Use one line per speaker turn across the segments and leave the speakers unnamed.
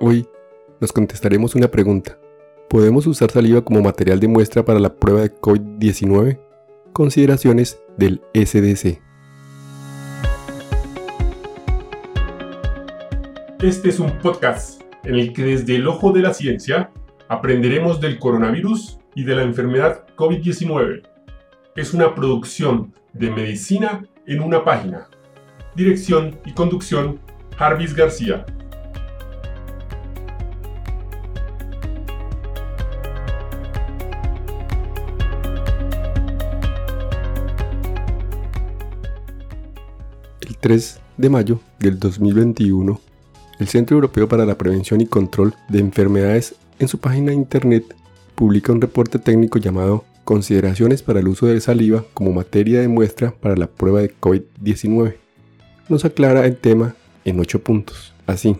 Hoy nos contestaremos una pregunta. ¿Podemos usar saliva como material de muestra para la prueba de COVID-19? Consideraciones del SDC.
Este es un podcast en el que desde el ojo de la ciencia aprenderemos del coronavirus y de la enfermedad COVID-19. Es una producción de medicina en una página. Dirección y conducción, Jarvis García.
3 de mayo del 2021, el Centro Europeo para la Prevención y Control de Enfermedades en su página de internet publica un reporte técnico llamado Consideraciones para el uso de saliva como materia de muestra para la prueba de COVID-19. Nos aclara el tema en 8 puntos. Así.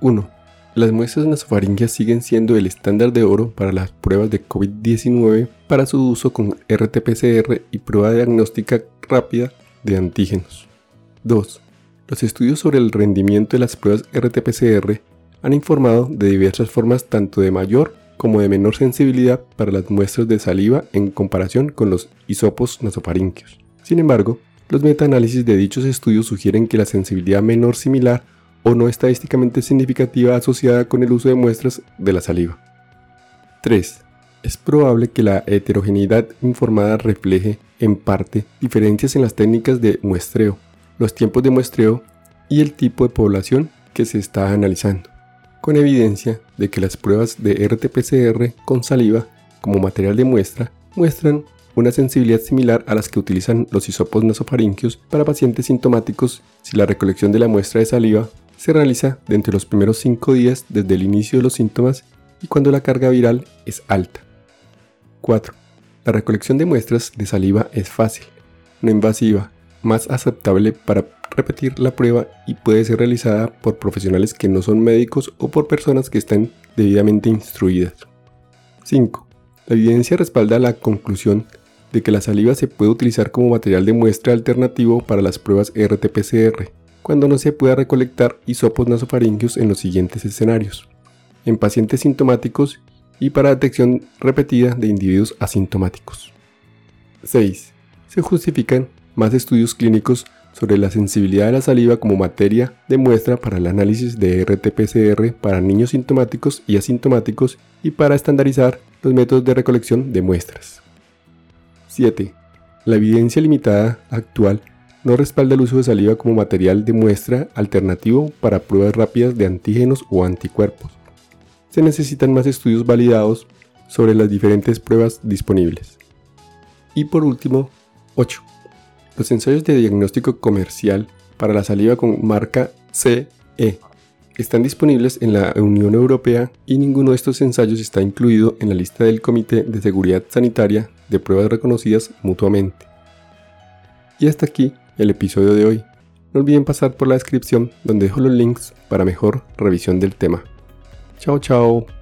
1. Las muestras nasofaringeas siguen siendo el estándar de oro para las pruebas de COVID-19 para su uso con RT-PCR y prueba diagnóstica rápida de antígenos. 2. Los estudios sobre el rendimiento de las pruebas RT-PCR han informado de diversas formas tanto de mayor como de menor sensibilidad para las muestras de saliva en comparación con los hisopos nasofaringeos. Sin embargo, los metaanálisis de dichos estudios sugieren que la sensibilidad menor similar o no estadísticamente significativa asociada con el uso de muestras de la saliva. 3. Es probable que la heterogeneidad informada refleje, en parte, diferencias en las técnicas de muestreo, los tiempos de muestreo y el tipo de población que se está analizando con evidencia de que las pruebas de RT-PCR con saliva como material de muestra muestran una sensibilidad similar a las que utilizan los hisopos nasofaringeos para pacientes sintomáticos si la recolección de la muestra de saliva se realiza dentro de los primeros 5 días desde el inicio de los síntomas y cuando la carga viral es alta. 4. La recolección de muestras de saliva es fácil, no invasiva, más aceptable para repetir la prueba y puede ser realizada por profesionales que no son médicos o por personas que están debidamente instruidas. 5. La evidencia respalda la conclusión de que la saliva se puede utilizar como material de muestra alternativo para las pruebas RT-PCR, cuando no se pueda recolectar hisopos nasofaringeos en los siguientes escenarios. En pacientes sintomáticos y para detección repetida de individuos asintomáticos. 6. Se justifican más estudios clínicos sobre la sensibilidad de la saliva como materia de muestra para el análisis de RT-PCR para niños sintomáticos y asintomáticos y para estandarizar los métodos de recolección de muestras. 7. La evidencia limitada actual no respalda el uso de saliva como material de muestra alternativo para pruebas rápidas de antígenos o anticuerpos. Se necesitan más estudios validados sobre las diferentes pruebas disponibles. Y por último, 8. Los ensayos de diagnóstico comercial para la saliva con marca CE están disponibles en la Unión Europea y ninguno de estos ensayos está incluido en la lista del Comité de Seguridad Sanitaria de pruebas reconocidas mutuamente. Y hasta aquí el episodio de hoy. No olviden pasar por la descripción donde dejo los links para mejor revisión del tema. Chao, chao.